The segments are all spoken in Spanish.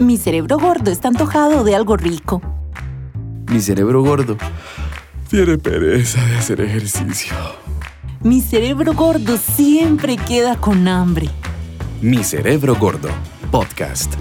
Mi cerebro gordo está antojado de algo rico. Mi cerebro gordo tiene pereza de hacer ejercicio. Mi cerebro gordo siempre queda con hambre. Mi cerebro gordo, podcast.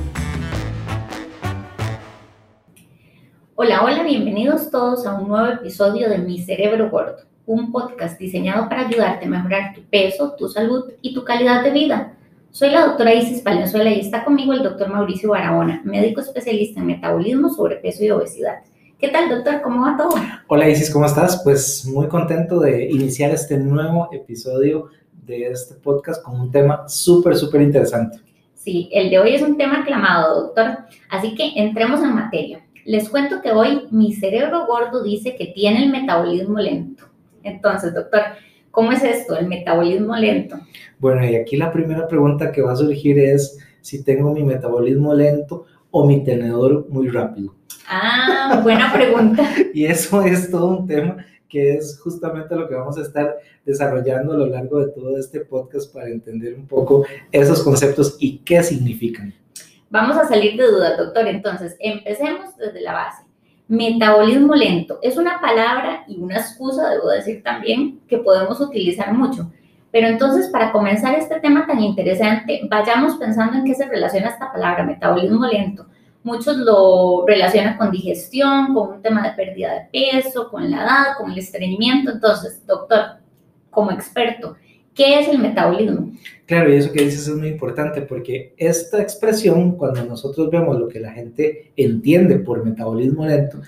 Hola, hola, bienvenidos todos a un nuevo episodio de Mi cerebro gordo, un podcast diseñado para ayudarte a mejorar tu peso, tu salud y tu calidad de vida. Soy la doctora Isis Valenzuela y está conmigo el doctor Mauricio Barahona, médico especialista en metabolismo, sobrepeso y obesidad. ¿Qué tal, doctor? ¿Cómo va todo? Hola Isis, ¿cómo estás? Pues muy contento de iniciar este nuevo episodio de este podcast con un tema súper, súper interesante. Sí, el de hoy es un tema aclamado, doctor. Así que entremos en materia. Les cuento que hoy mi cerebro gordo dice que tiene el metabolismo lento. Entonces, doctor, ¿Cómo es esto, el metabolismo lento? Bueno, y aquí la primera pregunta que va a surgir es si tengo mi metabolismo lento o mi tenedor muy rápido. Ah, buena pregunta. y eso es todo un tema que es justamente lo que vamos a estar desarrollando a lo largo de todo este podcast para entender un poco esos conceptos y qué significan. Vamos a salir de dudas, doctor. Entonces, empecemos desde la base. Metabolismo lento es una palabra y una excusa, debo decir también, que podemos utilizar mucho. Pero entonces, para comenzar este tema tan interesante, vayamos pensando en qué se relaciona esta palabra, metabolismo lento. Muchos lo relacionan con digestión, con un tema de pérdida de peso, con la edad, con el estreñimiento. Entonces, doctor, como experto, ¿qué es el metabolismo? Claro, y eso que dices es muy importante porque esta expresión, cuando nosotros vemos lo que la gente entiende por metabolismo lento,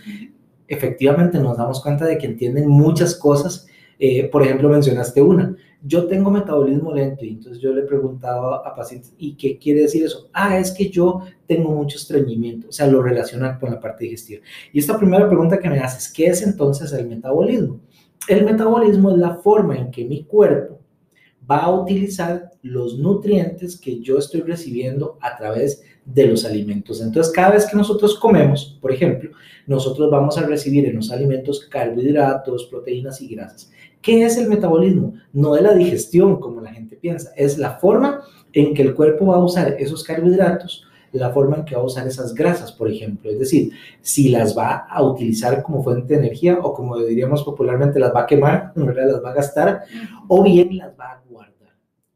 efectivamente nos damos cuenta de que entienden muchas cosas. Eh, por ejemplo, mencionaste una. Yo tengo metabolismo lento y entonces yo le preguntaba a pacientes, ¿y qué quiere decir eso? Ah, es que yo tengo mucho estreñimiento, o sea, lo relaciona con la parte digestiva. Y esta primera pregunta que me haces, ¿qué es entonces el metabolismo? El metabolismo es la forma en que mi cuerpo va a utilizar los nutrientes que yo estoy recibiendo a través de los alimentos. Entonces, cada vez que nosotros comemos, por ejemplo, nosotros vamos a recibir en los alimentos carbohidratos, proteínas y grasas. ¿Qué es el metabolismo? No es la digestión, como la gente piensa, es la forma en que el cuerpo va a usar esos carbohidratos, la forma en que va a usar esas grasas, por ejemplo. Es decir, si las va a utilizar como fuente de energía o como diríamos popularmente, las va a quemar, realidad las va a gastar, o bien las va a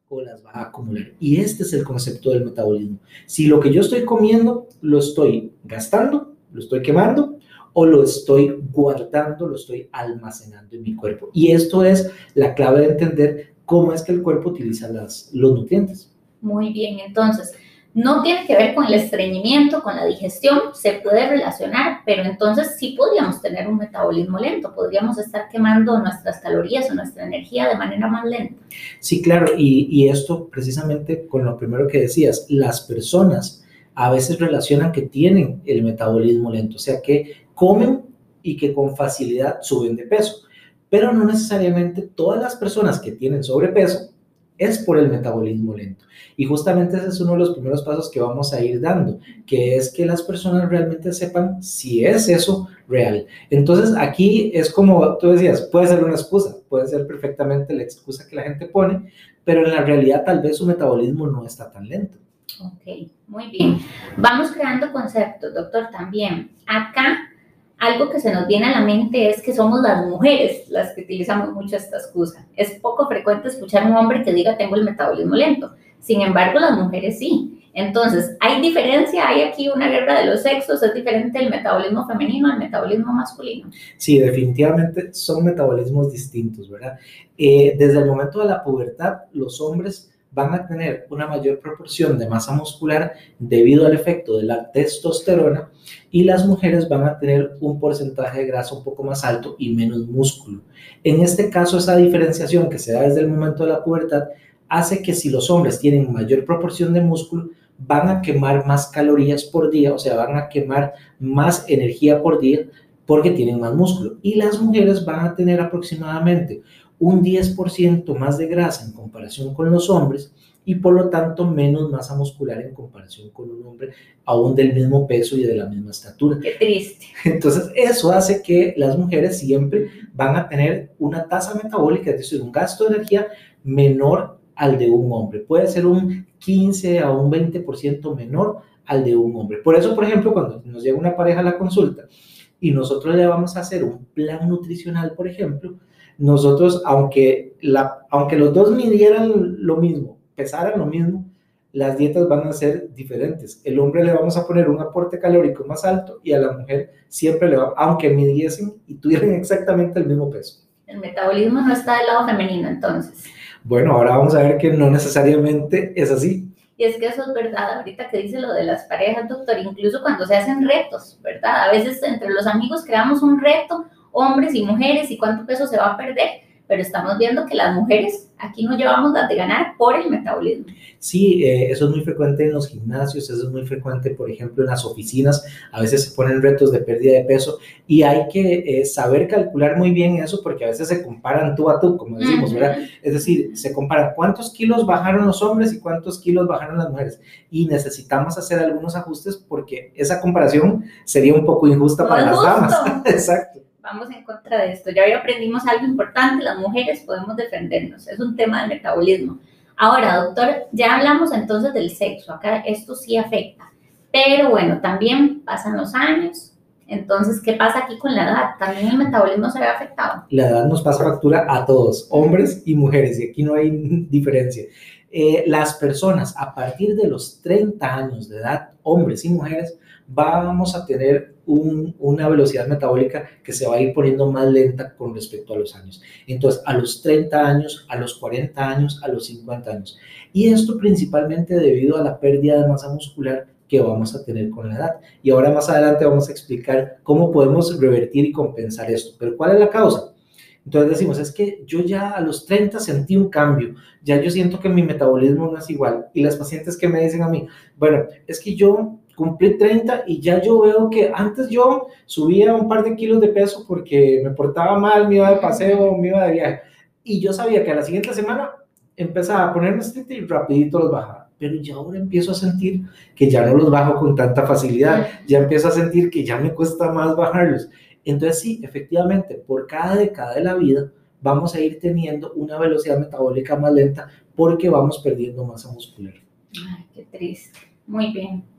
o las va a acumular. Y este es el concepto del metabolismo. Si lo que yo estoy comiendo lo estoy gastando, lo estoy quemando, o lo estoy guardando, lo estoy almacenando en mi cuerpo. Y esto es la clave de entender cómo es que el cuerpo utiliza las, los nutrientes. Muy bien, entonces, no tiene que ver con el estreñimiento, con la digestión, se puede relacionar, pero entonces sí podríamos tener un metabolismo lento, podríamos estar quemando nuestras calorías o nuestra energía de manera más lenta. Sí, claro, y, esto precisamente con lo primero que decías, las personas a veces relacionan que tienen el metabolismo lento, o sea que comen y que con facilidad suben de peso, pero no necesariamente todas las personas que tienen sobrepeso es por el metabolismo lento. Y justamente ese es uno de los primeros pasos que vamos a ir dando, que es que las personas realmente sepan si es eso real. Entonces aquí es como tú decías, puede ser una excusa, puede ser perfectamente la excusa que la gente pone, pero en la realidad tal vez su metabolismo no está tan lento. Ok, muy bien. Vamos creando conceptos, doctor, también. Acá algo que se nos viene a la mente es que somos las mujeres las que utilizamos mucho esta excusa. Es poco frecuente escuchar a un hombre que diga tengo el metabolismo lento. Sin embargo, las mujeres sí. Entonces, ¿hay diferencia? ¿Hay aquí una guerra de los sexos? ¿Es diferente el metabolismo femenino al metabolismo masculino? Sí, definitivamente son metabolismos distintos, ¿verdad? Eh, desde el momento de la pubertad, los hombres van a tener una mayor proporción de masa muscular debido al efecto de la testosterona y las mujeres van a tener un porcentaje de grasa un poco más alto y menos músculo. En este caso, esa diferenciación que se da desde el momento de la pubertad hace que si los hombres tienen mayor proporción de músculo, van a quemar más calorías por día, o sea, van a quemar más energía por día porque tienen más músculo. Y las mujeres van a tener aproximadamente un 10% más de grasa en comparación con los hombres y por lo tanto menos masa muscular en comparación con un hombre aún del mismo peso y de la misma estatura. Qué triste. Entonces eso hace que las mujeres siempre van a tener una tasa metabólica, es decir, un gasto de energía menor al de un hombre. Puede ser un 15 a un 20% menor al de un hombre. Por eso, por ejemplo, cuando nos llega una pareja a la consulta y nosotros le vamos a hacer un plan nutricional, por ejemplo, nosotros, aunque, la, aunque los dos midieran lo mismo, pesaran lo mismo, las dietas van a ser diferentes. El hombre le vamos a poner un aporte calórico más alto y a la mujer siempre le va, aunque midiesen y tuvieran exactamente el mismo peso. El metabolismo no está del lado femenino, entonces. Bueno, ahora vamos a ver que no necesariamente es así. Y es que eso es verdad, ahorita que dice lo de las parejas, doctor, incluso cuando se hacen retos, ¿verdad? A veces entre los amigos creamos un reto, hombres y mujeres, y cuánto peso se va a perder, pero estamos viendo que las mujeres aquí no llevamos las de ganar por el metabolismo. Sí, eh, eso es muy frecuente en los gimnasios, eso es muy frecuente, por ejemplo, en las oficinas, a veces se ponen retos de pérdida de peso y hay que eh, saber calcular muy bien eso porque a veces se comparan tú a tú, como decimos, ¿verdad? Es decir, se comparan cuántos kilos bajaron los hombres y cuántos kilos bajaron las mujeres y necesitamos hacer algunos ajustes porque esa comparación sería un poco injusta para las damas. Exacto vamos en contra de esto. Ya hoy aprendimos algo importante, las mujeres podemos defendernos, es un tema del metabolismo. Ahora, doctor, ya hablamos entonces del sexo, acá esto sí afecta, pero bueno, también pasan los años, entonces, ¿qué pasa aquí con la edad? ¿También el metabolismo se ve afectado? La edad nos pasa factura a todos, hombres y mujeres, y aquí no hay diferencia. Eh, las personas a partir de los 30 años de edad, hombres y mujeres, vamos a tener una velocidad metabólica que se va a ir poniendo más lenta con respecto a los años. Entonces, a los 30 años, a los 40 años, a los 50 años. Y esto principalmente debido a la pérdida de masa muscular que vamos a tener con la edad. Y ahora más adelante vamos a explicar cómo podemos revertir y compensar esto. Pero ¿cuál es la causa? Entonces decimos, es que yo ya a los 30 sentí un cambio, ya yo siento que mi metabolismo no es igual. Y las pacientes que me dicen a mí, bueno, es que yo cumplí 30 y ya yo veo que antes yo subía un par de kilos de peso porque me portaba mal, me iba de paseo, me iba de viaje. Y yo sabía que a la siguiente semana empezaba a ponerme estricto y rapidito los bajaba. Pero ya ahora empiezo a sentir que ya no los bajo con tanta facilidad, ya empiezo a sentir que ya me cuesta más bajarlos. Entonces sí, efectivamente, por cada década de la vida vamos a ir teniendo una velocidad metabólica más lenta porque vamos perdiendo masa muscular. Ay, qué triste. Muy bien.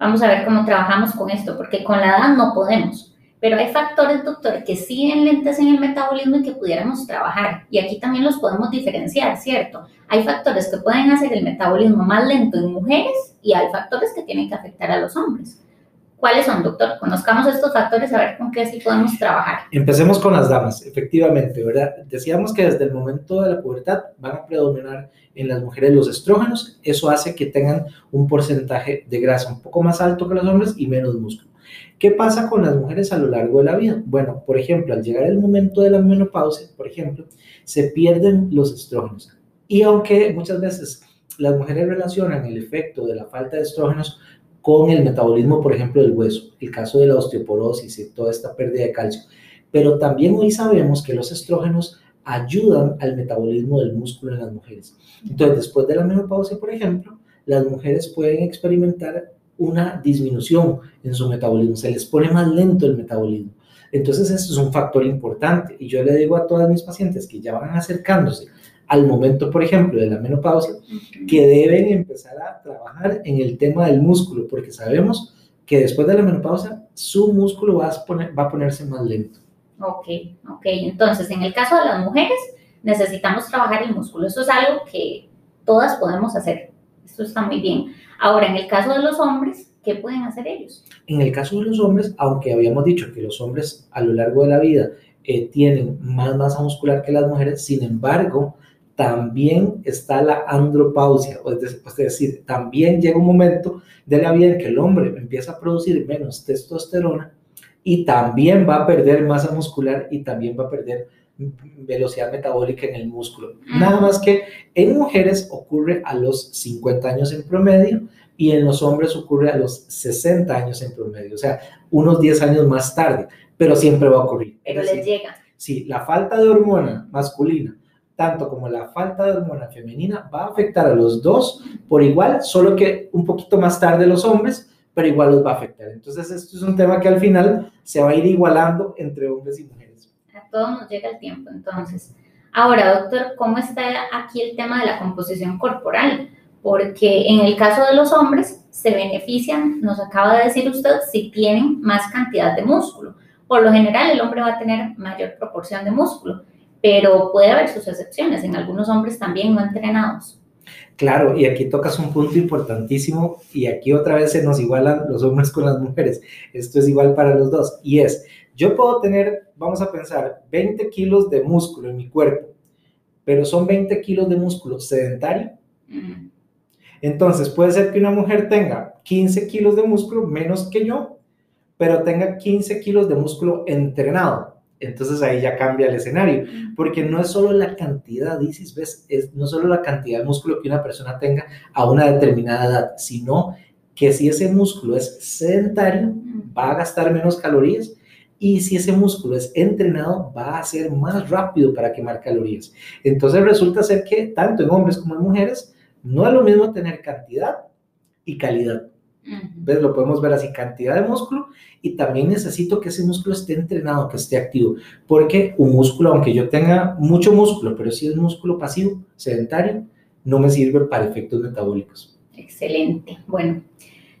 Vamos a ver cómo trabajamos con esto, porque con la edad no podemos. Pero hay factores, doctor, que sí enlentecen el metabolismo y que pudiéramos trabajar. Y aquí también los podemos diferenciar, ¿cierto? Hay factores que pueden hacer el metabolismo más lento en mujeres y hay factores que tienen que afectar a los hombres. ¿Cuáles son, doctor? Conozcamos estos factores a ver con qué sí podemos trabajar. Empecemos con las damas, efectivamente, ¿verdad? Decíamos que desde el momento de la pubertad van a predominar en las mujeres los estrógenos, eso hace que tengan un porcentaje de grasa un poco más alto que los hombres y menos músculo. ¿Qué pasa con las mujeres a lo largo de la vida? Bueno, por ejemplo, al llegar el momento de la menopausia, por ejemplo, se pierden los estrógenos. Y aunque muchas veces las mujeres relacionan el efecto de la falta de estrógenos con el metabolismo, por ejemplo, del hueso, el caso de la osteoporosis y toda esta pérdida de calcio, pero también hoy sabemos que los estrógenos ayudan al metabolismo del músculo en las mujeres. Entonces, después de la menopausia, por ejemplo, las mujeres pueden experimentar una disminución en su metabolismo, se les pone más lento el metabolismo. Entonces, eso es un factor importante. Y yo le digo a todas mis pacientes que ya van acercándose al momento, por ejemplo, de la menopausia, que deben empezar a trabajar en el tema del músculo, porque sabemos que después de la menopausia su músculo va a, poner, va a ponerse más lento. Ok, ok. Entonces, en el caso de las mujeres, necesitamos trabajar el músculo. Eso es algo que todas podemos hacer. Esto está muy bien. Ahora, en el caso de los hombres, ¿qué pueden hacer ellos? En el caso de los hombres, aunque habíamos dicho que los hombres a lo largo de la vida eh, tienen más masa muscular que las mujeres, sin embargo, también está la andropausia, es decir, también llega un momento de la vida en que el hombre empieza a producir menos testosterona y también va a perder masa muscular y también va a perder velocidad metabólica en el músculo. Nada más que en mujeres ocurre a los 50 años en promedio y en los hombres ocurre a los 60 años en promedio, o sea, unos 10 años más tarde, pero siempre va a ocurrir. Pero les llega. Sí, la falta de hormona masculina, tanto como la falta de hormona femenina, va a afectar a los dos por igual, solo que un poquito más tarde los hombres, pero igual los va a afectar. Entonces, esto es un tema que al final se va a ir igualando entre hombres y mujeres. A todos nos llega el tiempo, entonces. Ahora, doctor, ¿cómo está aquí el tema de la composición corporal? porque en el caso de los hombres se benefician, nos acaba de decir usted, si tienen más cantidad de músculo. Por lo general, el hombre va a tener mayor proporción de músculo, pero puede haber sus excepciones, en algunos hombres también no entrenados. Claro, y aquí tocas un punto importantísimo y aquí otra vez se nos igualan los hombres con las mujeres. Esto es igual para los dos y es, yo puedo tener, vamos a pensar, 20 kilos de músculo en mi cuerpo, pero son 20 kilos de músculo sedentario. Entonces puede ser que una mujer tenga 15 kilos de músculo menos que yo, pero tenga 15 kilos de músculo entrenado entonces ahí ya cambia el escenario, porque no es solo la cantidad, Isis, ¿ves? Es no solo la cantidad de músculo que una persona tenga a una determinada edad, sino que si ese músculo es sedentario, va a gastar menos calorías y si ese músculo es entrenado, va a ser más rápido para quemar calorías. Entonces resulta ser que tanto en hombres como en mujeres, no es lo mismo tener cantidad y calidad. ¿Ves? Lo podemos ver así, cantidad de músculo y también necesito que ese músculo esté entrenado, que esté activo, porque un músculo, aunque yo tenga mucho músculo, pero si es músculo pasivo, sedentario, no me sirve para efectos metabólicos. Excelente. Bueno,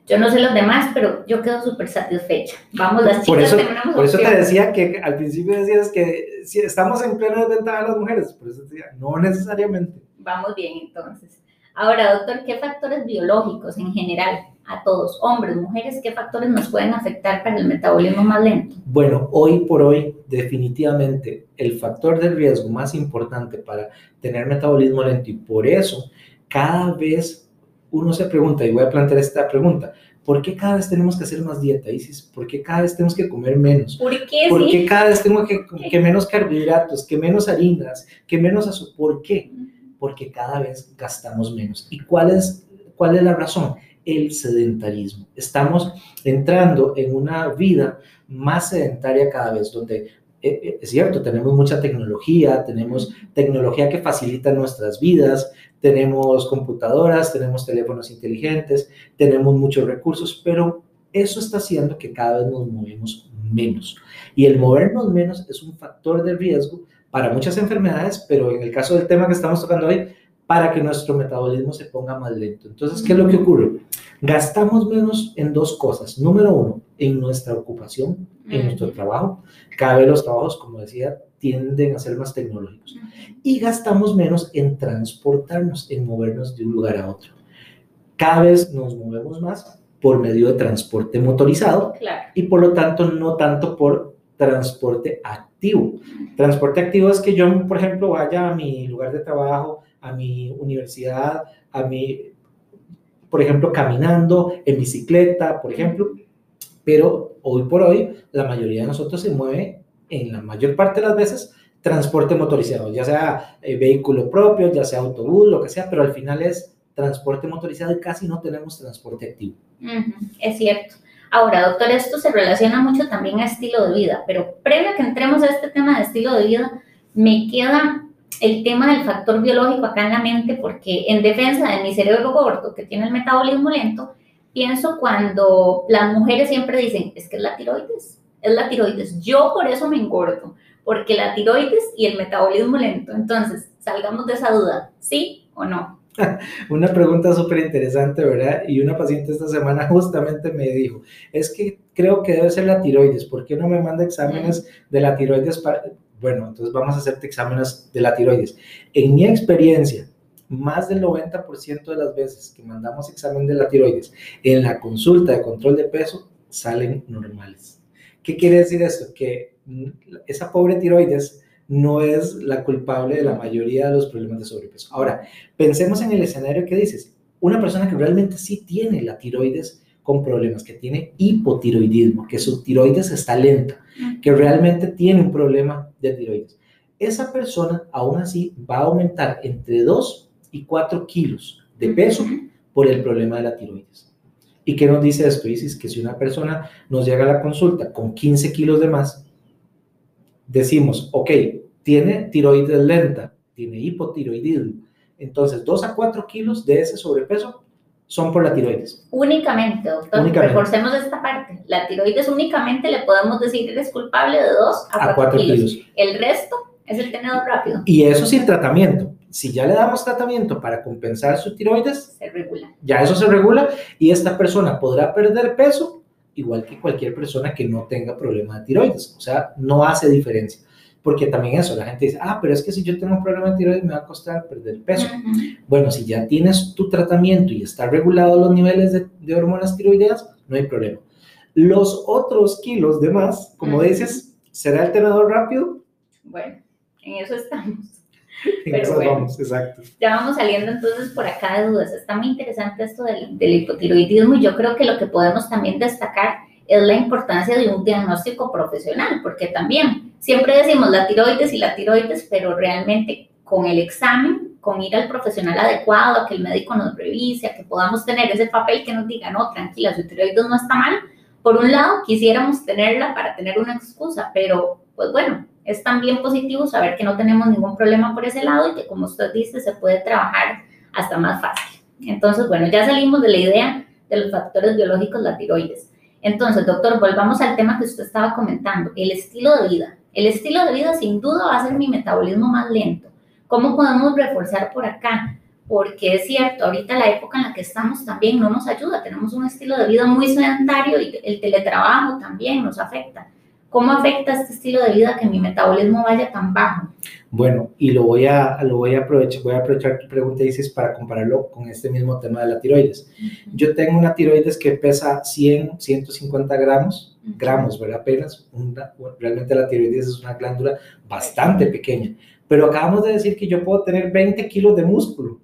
yo no sé los demás, pero yo quedo súper satisfecha. Vamos, las chicas por eso, Por eso te decía que al principio decías que si estamos en plena desventaja las mujeres, por eso te decía, no necesariamente. Vamos bien, entonces. Ahora, doctor, ¿qué factores biológicos en general a todos, hombres, mujeres, qué factores nos pueden afectar para el metabolismo más lento? Bueno, hoy por hoy, definitivamente, el factor de riesgo más importante para tener metabolismo lento y por eso cada vez uno se pregunta, y voy a plantear esta pregunta, ¿por qué cada vez tenemos que hacer más dieta, Isis? ¿Por qué cada vez tenemos que comer menos? ¿Por qué? ¿Por qué cada vez tengo que, que menos carbohidratos, que menos harinas, que menos azúcar? ¿Por qué? Porque cada vez gastamos menos. ¿Y cuál es, cuál es la razón? El sedentarismo. Estamos entrando en una vida más sedentaria cada vez, donde eh, eh, es cierto, tenemos mucha tecnología, tenemos tecnología que facilita nuestras vidas, tenemos computadoras, tenemos teléfonos inteligentes, tenemos muchos recursos, pero eso está haciendo que cada vez nos movemos menos. Y el movernos menos es un factor de riesgo para muchas enfermedades, pero en el caso del tema que estamos tocando hoy, para que nuestro metabolismo se ponga más lento. Entonces, ¿qué es lo que ocurre? Gastamos menos en dos cosas. Número uno, en nuestra ocupación, en nuestro trabajo. Cada vez los trabajos, como decía, tienden a ser más tecnológicos. Y gastamos menos en transportarnos, en movernos de un lugar a otro. Cada vez nos movemos más por medio de transporte motorizado y por lo tanto no tanto por transporte activo. Transporte activo es que yo, por ejemplo, vaya a mi lugar de trabajo, a mi universidad, a mi, por ejemplo, caminando, en bicicleta, por ejemplo. Pero hoy por hoy, la mayoría de nosotros se mueve, en la mayor parte de las veces, transporte motorizado, ya sea eh, vehículo propio, ya sea autobús, lo que sea, pero al final es transporte motorizado y casi no tenemos transporte activo. es cierto. Ahora, doctor, esto se relaciona mucho también a estilo de vida, pero previo a que entremos a este tema de estilo de vida, me queda el tema del factor biológico acá en la mente, porque en defensa de mi cerebro gordo, que tiene el metabolismo lento, pienso cuando las mujeres siempre dicen, es que es la tiroides, es la tiroides. Yo por eso me engordo, porque la tiroides y el metabolismo lento. Entonces, salgamos de esa duda, ¿sí o no? Una pregunta súper interesante, ¿verdad? Y una paciente esta semana justamente me dijo, es que creo que debe ser la tiroides, ¿por qué no me manda exámenes de la tiroides para, bueno, entonces vamos a hacerte exámenes de la tiroides. En mi experiencia, más del 90% de las veces que mandamos examen de la tiroides en la consulta de control de peso salen normales. ¿Qué quiere decir esto? Que esa pobre tiroides no es la culpable de la mayoría de los problemas de sobrepeso. Ahora, pensemos en el escenario que dices. Una persona que realmente sí tiene la tiroides con problemas, que tiene hipotiroidismo, que su tiroides está lenta, que realmente tiene un problema de tiroides. Esa persona aún así va a aumentar entre 2 y 4 kilos de peso por el problema de la tiroides. ¿Y qué nos dice esto? Dice que si una persona nos llega a la consulta con 15 kilos de más, decimos, ok, tiene tiroides lenta, tiene hipotiroidismo, entonces 2 a 4 kilos de ese sobrepeso son por la tiroides. Únicamente, doctor. Reforcemos esta parte. La tiroides únicamente le podemos decir eres culpable de 2 a 4, kilos. El resto es el tenedor rápido. Y eso sin tratamiento. si ya le damos tratamiento para compensar su tiroides, Se regula. ya eso se regula y esta persona podrá perder peso igual que cualquier persona que no tenga problema de tiroides. O sea, no hace diferencia. Porque también eso, la gente dice, ah, pero es que si yo tengo un problema de tiroides me va a costar perder peso. Ujú. Bueno, si ya tienes tu tratamiento y está regulado los niveles de, de hormonas tiroideas, no hay problema. Los otros kilos de más, como Ujú. dices, ¿será el tenedor rápido? Bueno, en eso estamos. En Pero eso bueno. vamos, exacto. Ya vamos saliendo entonces por acá de dudas. Está muy interesante esto del, del hipotiroidismo y yo creo que lo que podemos también destacar es la importancia de un diagnóstico profesional, porque también siempre decimos la tiroides y la tiroides, pero realmente con el examen, con ir al profesional adecuado, a que el médico nos revise, a que podamos tener ese papel que nos diga, no, tranquila, su tiroides no está mal. Por un lado, quisiéramos tenerla para tener una excusa, pero pues bueno, es también positivo saber que no tenemos ningún problema por ese lado y que como usted dice, se puede trabajar hasta más fácil. Entonces, bueno, ya salimos de la idea de los factores biológicos, la tiroides. Entonces, doctor, volvamos al tema que usted estaba comentando, el estilo de vida. El estilo de vida sin duda va a ser mi metabolismo más lento. ¿Cómo podemos reforzar por acá? Porque es cierto, ahorita la época en la que estamos también no nos ayuda. Tenemos un estilo de vida muy sedentario y el teletrabajo también nos afecta. ¿Cómo afecta este estilo de vida que mi metabolismo vaya tan bajo? Bueno, y lo voy a, lo voy a aprovechar, voy a aprovechar tu pregunta, dices, para compararlo con este mismo tema de la tiroides. Yo tengo una tiroides que pesa 100, 150 gramos, gramos, ¿verdad? Apenas. Una- realmente la tiroides es una glándula bastante pequeña. Pero acabamos de decir que yo puedo tener 20 kilos de músculo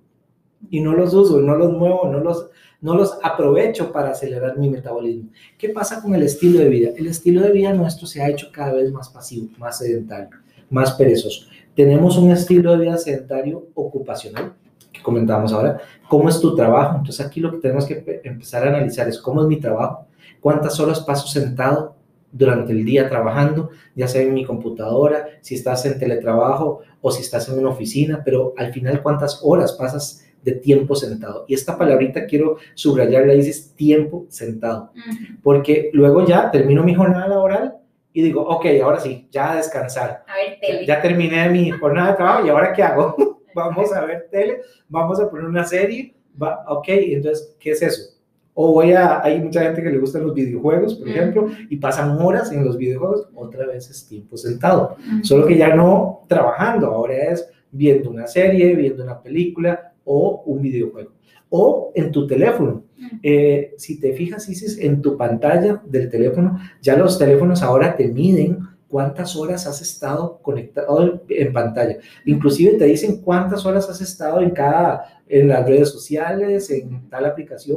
y no los uso, no los muevo, no los, no los aprovecho para acelerar mi metabolismo. ¿Qué pasa con el estilo de vida? El estilo de vida nuestro se ha hecho cada vez más pasivo, más sedentario, más perezoso. Tenemos un estilo de vida sedentario ocupacional, que comentábamos ahora. ¿Cómo es tu trabajo? Entonces aquí lo que tenemos que pe- empezar a analizar es cómo es mi trabajo, cuántas horas paso sentado durante el día trabajando, ya sea en mi computadora, si estás en teletrabajo o si estás en una oficina, pero al final cuántas horas pasas de tiempo sentado. Y esta palabrita quiero subrayarla, dices tiempo sentado, Ujú. porque luego ya termino mi jornada laboral y digo, ok, ahora sí, ya a descansar. A ver, tele. Ya terminé mi jornada de trabajo y ahora qué hago? vamos a ver tele, vamos a poner una serie, va, ok, entonces, ¿qué es eso? O voy a, hay mucha gente que le gustan los videojuegos, por Ujú. ejemplo, y pasan horas en los videojuegos, otra vez es tiempo sentado. Ujú. Solo que ya no trabajando, ahora es viendo una serie, viendo una película o un videojuego. O en tu teléfono. Eh, si te fijas, Isis, en tu pantalla del teléfono, ya los teléfonos ahora te miden cuántas horas has estado conectado en, en pantalla. Inclusive te dicen cuántas horas has estado en cada, en las redes sociales, en tal aplicación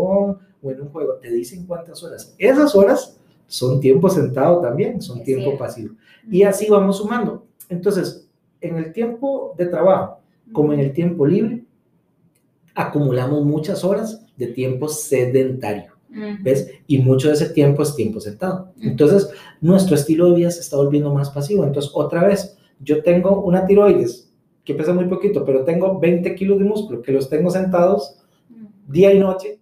o en un juego. Te dicen cuántas horas. Esas horas son tiempo sentado también, son Es tiempo cierto. pasivo. Y así vamos sumando. Entonces, en el tiempo de trabajo, como en el tiempo libre, acumulamos muchas horas de tiempo sedentario. ¿ves? Y mucho de ese tiempo es tiempo sentado. Entonces, nuestro estilo de vida se está volviendo más pasivo. Entonces, otra vez, yo tengo una tiroides que pesa muy poquito, pero tengo 20 kilos de músculo que los tengo sentados día y noche.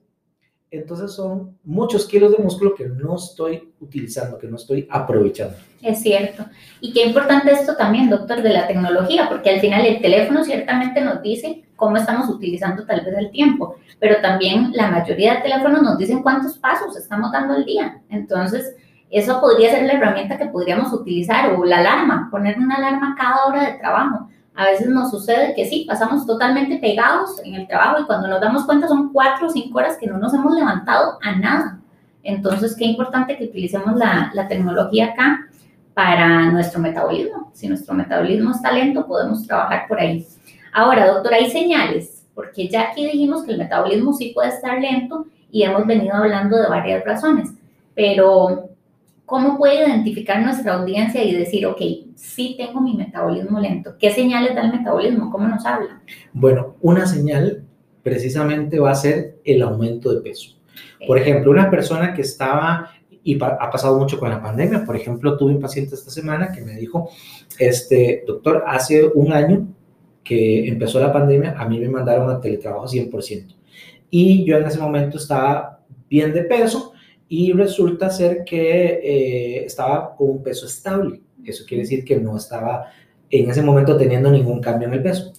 Entonces son muchos kilos de músculo que no estoy utilizando, que no estoy aprovechando. Es cierto. Y qué importante esto también, doctor, de la tecnología, porque al final el teléfono ciertamente nos dice cómo estamos utilizando tal vez el tiempo, pero también la mayoría de teléfonos nos dicen cuántos pasos estamos dando al día. Entonces, eso podría ser la herramienta que podríamos utilizar o la alarma, poner una alarma cada hora de trabajo. A veces nos sucede que sí, pasamos totalmente pegados en el trabajo y cuando nos damos cuenta son cuatro o cinco horas que no nos hemos levantado a nada. Entonces, qué importante que utilicemos la, la tecnología acá para nuestro metabolismo. Si nuestro metabolismo está lento, podemos trabajar por ahí. Ahora, doctor, hay señales, porque ya aquí dijimos que el metabolismo sí puede estar lento y hemos venido hablando de varias razones, pero ¿cómo puede identificar nuestra audiencia y decir, ok, sí tengo mi metabolismo lento? ¿Qué señales da el metabolismo? ¿Cómo nos habla? Bueno, una señal precisamente va a ser el aumento de peso. Por ejemplo, una persona que estaba, y pa- ha pasado mucho con la pandemia, por ejemplo, tuve un paciente esta semana que me dijo, este, doctor, hace un año que empezó la pandemia, a mí me mandaron a teletrabajo 100%. Y yo en ese momento estaba bien de peso y resulta ser que eh, estaba con un peso estable. Eso quiere decir que no estaba en ese momento teniendo ningún cambio en el peso.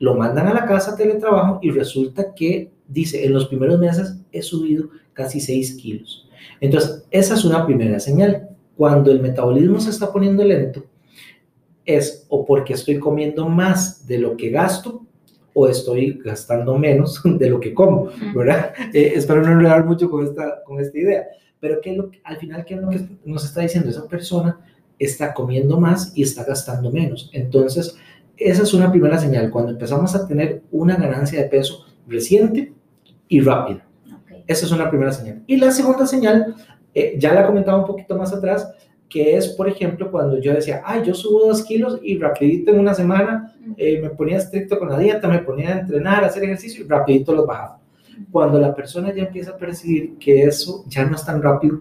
lo mandan a la casa teletrabajo y resulta que, dice, en los primeros meses he subido casi 6 kilos. Entonces, esa es una primera señal. Cuando el metabolismo se está poniendo lento, es o porque estoy comiendo más de lo que gasto o estoy gastando menos de lo que como, ¿verdad? Eh, espero no enredar mucho con esta, con esta idea. Pero ¿qué es lo al final, ¿qué es lo que nos está diciendo? Esa persona está comiendo más y está gastando menos. Entonces, esa es una primera señal, cuando empezamos a tener una ganancia de peso reciente y rápida. Esa es una primera señal. Y la segunda señal, eh, ya la comentaba un poquito más atrás, que es, por ejemplo, cuando yo decía, ay, yo subo dos kilos y rapidito en una semana eh, me ponía estricto con la dieta, me ponía a entrenar, a hacer ejercicio y rapidito los bajaba. Cuando la persona ya empieza a percibir que eso ya no es tan rápido,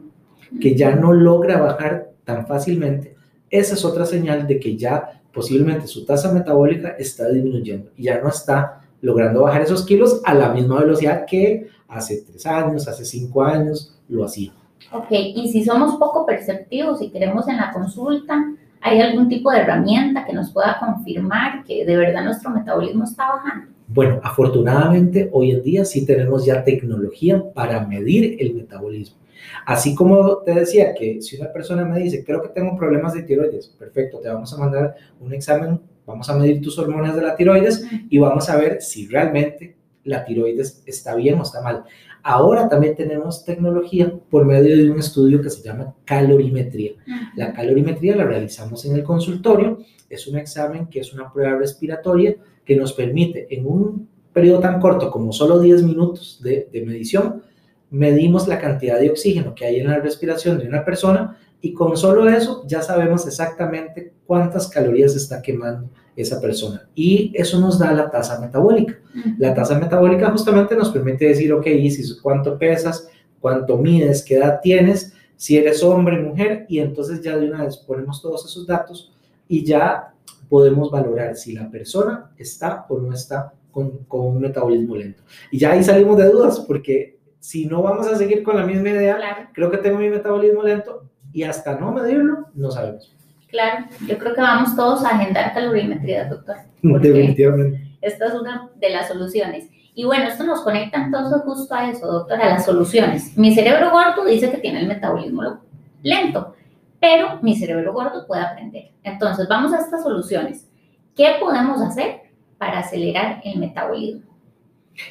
que ya no logra bajar tan fácilmente, esa es otra señal de que ya posiblemente su tasa metabólica está disminuyendo y ya no está logrando bajar esos kilos a la misma velocidad que hace tres años, hace cinco años lo hacía. Ok, y si somos poco perceptivos y queremos en la consulta, ¿hay algún tipo de herramienta que nos pueda confirmar que de verdad nuestro metabolismo está bajando? Bueno, afortunadamente hoy en día sí tenemos ya tecnología para medir el metabolismo. Así como te decía que si una persona me dice, creo que tengo problemas de tiroides, perfecto, te vamos a mandar un examen, vamos a medir tus hormonas de la tiroides y vamos a ver si realmente la tiroides está bien o está mal. Ahora también tenemos tecnología por medio de un estudio que se llama calorimetría. La calorimetría la realizamos en el consultorio, es un examen que es una prueba respiratoria que nos permite en un periodo tan corto como solo 10 minutos de, de medición, medimos la cantidad de oxígeno que hay en la respiración de una persona y con solo eso ya sabemos exactamente cuántas calorías está quemando esa persona. Y eso nos da la tasa metabólica. La tasa metabólica justamente nos permite decir, ok, si cuánto pesas, cuánto mides, qué edad tienes, si eres hombre, mujer, y entonces ya de una vez ponemos todos esos datos y ya podemos valorar si la persona está o no está con, con un metabolismo lento. Y ya ahí salimos de dudas, porque si no vamos a seguir con la misma idea, creo que tengo mi metabolismo lento y hasta no medirlo, no sabemos. Claro, yo creo que vamos todos a agendar calorimetría, doctor. Definitivamente. Esta es una de las soluciones. Y bueno, esto nos conecta entonces justo a eso, doctor, a las soluciones. Mi cerebro gordo dice que tiene el metabolismo lento, pero mi cerebro gordo puede aprender. Entonces, vamos a estas soluciones. ¿Qué podemos hacer para acelerar el metabolismo?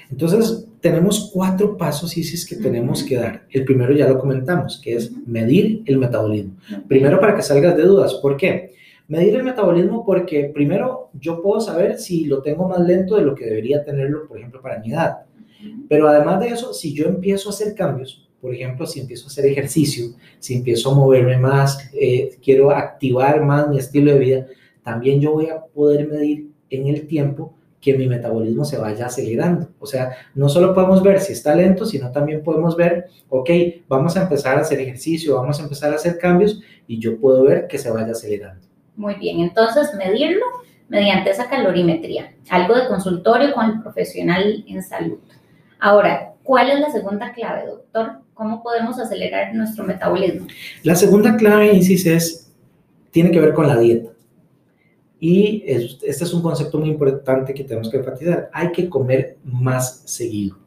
Entonces, tenemos cuatro pasos, Isis, que tenemos que dar. El primero ya lo comentamos, que es medir el metabolismo. Primero, para que salgas de dudas. ¿Por qué? Medir el metabolismo porque primero yo puedo saber si lo tengo más lento de lo que debería tenerlo, por ejemplo, para mi edad. Pero además de eso, si yo empiezo a hacer cambios, por ejemplo, si empiezo a hacer ejercicio, si empiezo a moverme más, eh, quiero activar más mi estilo de vida, también yo voy a poder medir en el tiempo que mi metabolismo se vaya acelerando. O sea, no solo podemos ver si está lento, sino también podemos ver, ok, vamos a empezar a hacer ejercicio, vamos a empezar a hacer cambios y yo puedo ver que se vaya acelerando. Muy bien, entonces medirlo mediante esa calorimetría, algo de consultorio con el profesional en salud. Ahora, ¿cuál es la segunda clave, doctor? ¿Cómo podemos acelerar nuestro metabolismo? La segunda clave, Isis, es, tiene que ver con la dieta. Y este es un concepto muy importante que tenemos que enfatizar. Hay que comer más seguido.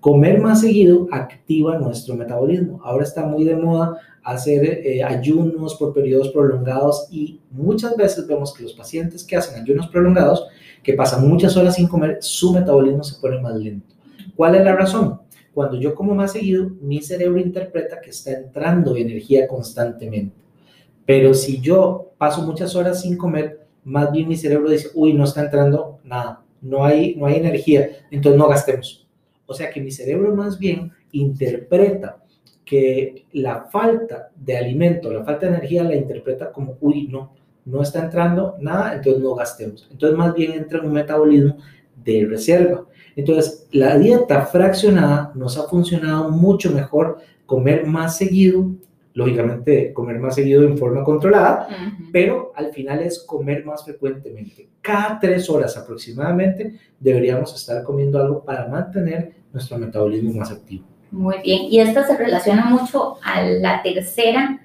Comer más seguido activa nuestro metabolismo. Ahora está muy de moda hacer eh, ayunos por periodos prolongados y muchas veces vemos que los pacientes que hacen ayunos prolongados, que pasan muchas horas sin comer, su metabolismo se pone más lento. ¿Cuál es la razón? Cuando yo como más seguido, mi cerebro interpreta que está entrando energía constantemente. Pero si yo paso muchas horas sin comer, más bien mi cerebro dice, uy, no está entrando nada, no hay, no hay energía, entonces no gastemos. O sea que mi cerebro más bien interpreta que la falta de alimento, la falta de energía la interpreta como, uy, no, no está entrando nada, entonces no gastemos. Entonces más bien entra en un metabolismo de reserva. Entonces la dieta fraccionada nos ha funcionado mucho mejor comer más seguido lógicamente comer más seguido en forma controlada, pero al final es comer más frecuentemente. Cada tres horas aproximadamente deberíamos estar comiendo algo para mantener nuestro metabolismo más activo. Muy bien, y esto se relaciona mucho a la tercera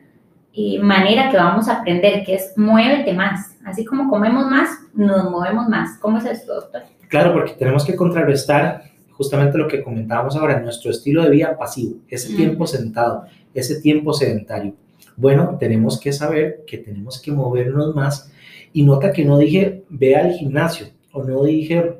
eh, manera que vamos a aprender, que es muévete más. Así como comemos más, nos movemos más. ¿Cómo es esto, doctor? Claro, porque tenemos que contrarrestar justamente lo que comentábamos ahora, nuestro estilo de vida pasivo, ese tiempo sentado, ese tiempo sedentario. Bueno, tenemos que saber que tenemos que movernos más y nota que no dije ve al gimnasio o no dije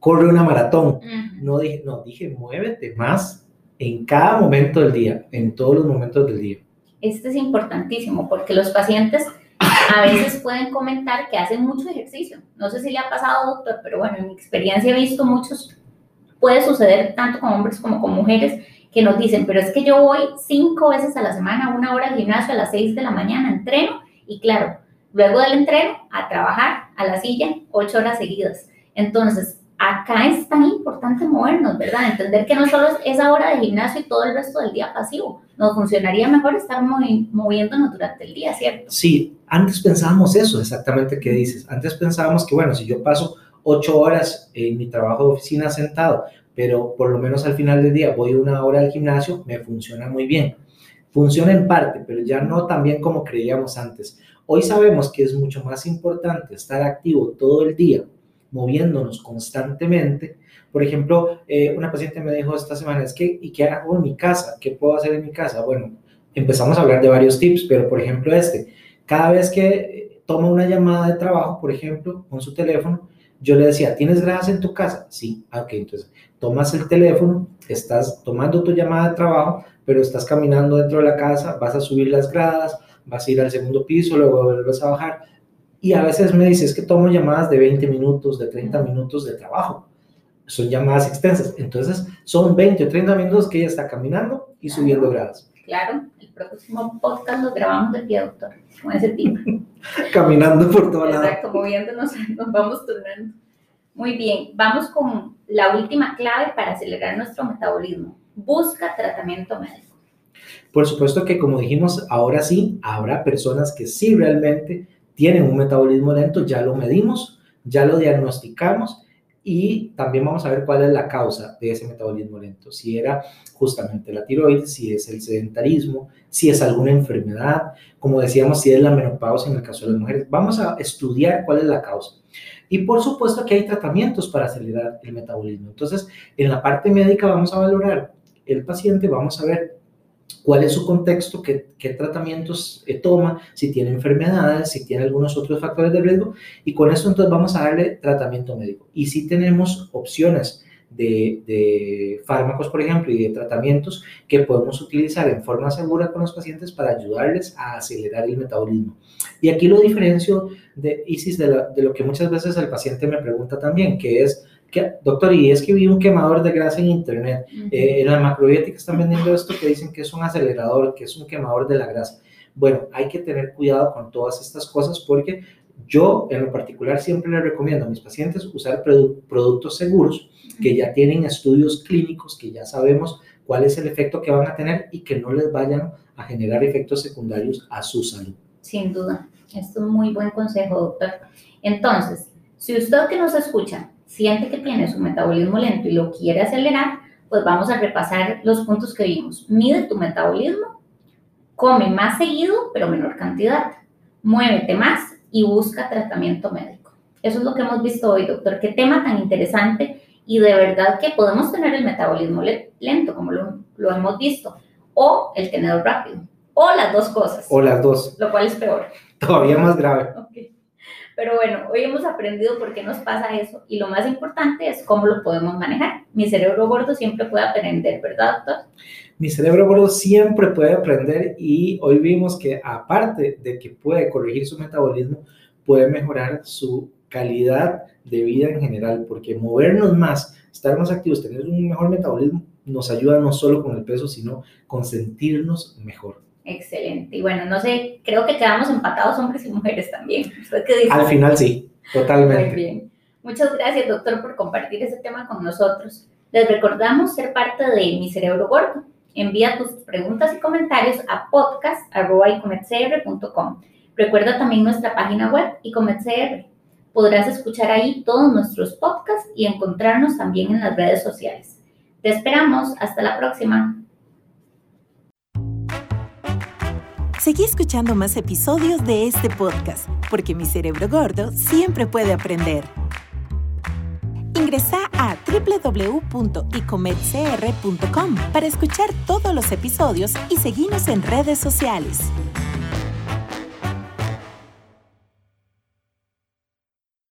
corre una maratón, no dije, no, dije muévete más en cada momento del día, en todos los momentos del día. Este es importantísimo porque los pacientes a veces pueden comentar que hacen mucho ejercicio. No sé si le ha pasado, doctor, pero bueno, en mi experiencia he visto muchos, puede suceder tanto con hombres como con mujeres, que nos dicen, pero es que yo voy cinco veces a la semana, una hora al gimnasio a las seis de la mañana, entreno y claro, luego del entreno a trabajar a la silla ocho horas seguidas. Entonces, acá es tan importante movernos, ¿verdad? Entender que no solo es esa hora de gimnasio y todo el resto del día pasivo. Nos funcionaría mejor estar moviéndonos durante el día, ¿cierto? Sí, antes pensábamos eso, exactamente que dices. Antes pensábamos que, bueno, si yo paso ocho horas en mi trabajo de oficina sentado, pero por lo menos al final del día voy una hora al gimnasio, me funciona muy bien. Funciona en parte, pero ya no tan bien como creíamos antes. Hoy sabemos que es mucho más importante estar activo todo el día moviéndonos constantemente. Por ejemplo, eh, una paciente me dijo esta semana, es que, ¿y qué hago en mi casa? ¿Qué puedo hacer en mi casa? Bueno, empezamos a hablar de varios tips, pero por ejemplo este, cada vez que toma una llamada de trabajo, por ejemplo, con su teléfono, yo le decía, ¿tienes gradas en tu casa? Sí, ah, ok, entonces tomas el teléfono, estás tomando tu llamada de trabajo, pero estás caminando dentro de la casa, vas a subir las gradas, vas a ir al segundo piso, luego vuelves a bajar, y a veces me dice, es que tomo llamadas de 20 minutos, de 30 minutos de trabajo. Son llamadas extensas. Entonces, son 20 o 30 minutos que ella está caminando y subiendo gradas. Claro, el próximo podcast lo grabamos de pie, doctor, con ese tipo. Caminando por todo lado. Exacto, moviéndonos, nos vamos turnando. Muy bien, vamos con la última clave para acelerar nuestro metabolismo. Busca tratamiento médico. Por supuesto que, como dijimos, ahora sí, habrá personas que sí realmente tienen un metabolismo lento, ya lo medimos, ya lo diagnosticamos y también vamos a ver cuál es la causa de ese metabolismo lento. Si era justamente la tiroides, si es el sedentarismo, si es alguna enfermedad, como decíamos, si es la menopausia en el caso de las mujeres. Vamos a estudiar cuál es la causa. Y por supuesto que hay tratamientos para acelerar el metabolismo. Entonces, en la parte médica vamos a valorar el paciente, vamos a ver cuál es su contexto, qué, tratamientos eh, toma, si tiene enfermedades, si tiene algunos otros factores de riesgo, y con eso entonces vamos a darle tratamiento médico. Y si tenemos opciones de, de, fármacos, por ejemplo, y de tratamientos que podemos utilizar en forma segura con los pacientes para ayudarles a acelerar el metabolismo. Y aquí lo diferencio de ISIS de, de lo que muchas veces el paciente me pregunta también, que es doctor, y es que vi un quemador de grasa en internet. Eh, en la macrobiótica están vendiendo esto que dicen que es un acelerador, que es un quemador de la grasa. Bueno, hay que tener cuidado con todas estas cosas porque yo en lo particular siempre le recomiendo a mis pacientes usar productos seguros que ya tienen estudios clínicos, que ya sabemos cuál es el efecto que van a tener y que no les vayan a generar efectos secundarios a su salud. Sin duda, es un muy buen consejo, doctor. Entonces, si usted que nos escucha siente que tiene su metabolismo lento y lo quiere acelerar, pues vamos a repasar los puntos que vimos. Mide tu metabolismo, come más seguido, pero menor cantidad, muévete más y busca tratamiento médico. Eso es lo que hemos visto hoy, doctor. Qué tema tan interesante y de verdad que podemos tener el metabolismo lento, como lo, lo hemos visto, o el tenedor rápido, o las dos cosas. O las dos. Lo cual es peor. Todavía más grave. Okay. Pero bueno, hoy hemos aprendido por qué nos pasa eso y lo más importante es cómo lo podemos manejar. Mi cerebro gordo siempre puede aprender, ¿verdad, doctor? Mi cerebro gordo siempre puede aprender y hoy vimos que aparte de que puede corregir su metabolismo, puede mejorar su calidad de vida en general, porque movernos más, estar más activos, tener un mejor metabolismo, nos ayuda no solo con el peso, sino con sentirnos mejor. Excelente. Y bueno, no sé, creo que quedamos empatados hombres y mujeres también. ¿Usted qué? Al final sí, totalmente. Muy bien. Muchas gracias, doctor, por compartir ese tema con nosotros. Les recordamos ser parte de Mi Cerebro Gordo. Envía tus preguntas y comentarios a podcast.icometcr.com. Recuerda también nuestra página web, icometcr. Podrás escuchar ahí todos nuestros podcasts y encontrarnos también en las redes sociales. Te esperamos. Hasta la próxima. Seguí escuchando más episodios de este podcast, porque mi cerebro gordo siempre puede aprender. Ingresa a www.icometcr.com para escuchar todos los episodios y seguirnos en redes sociales.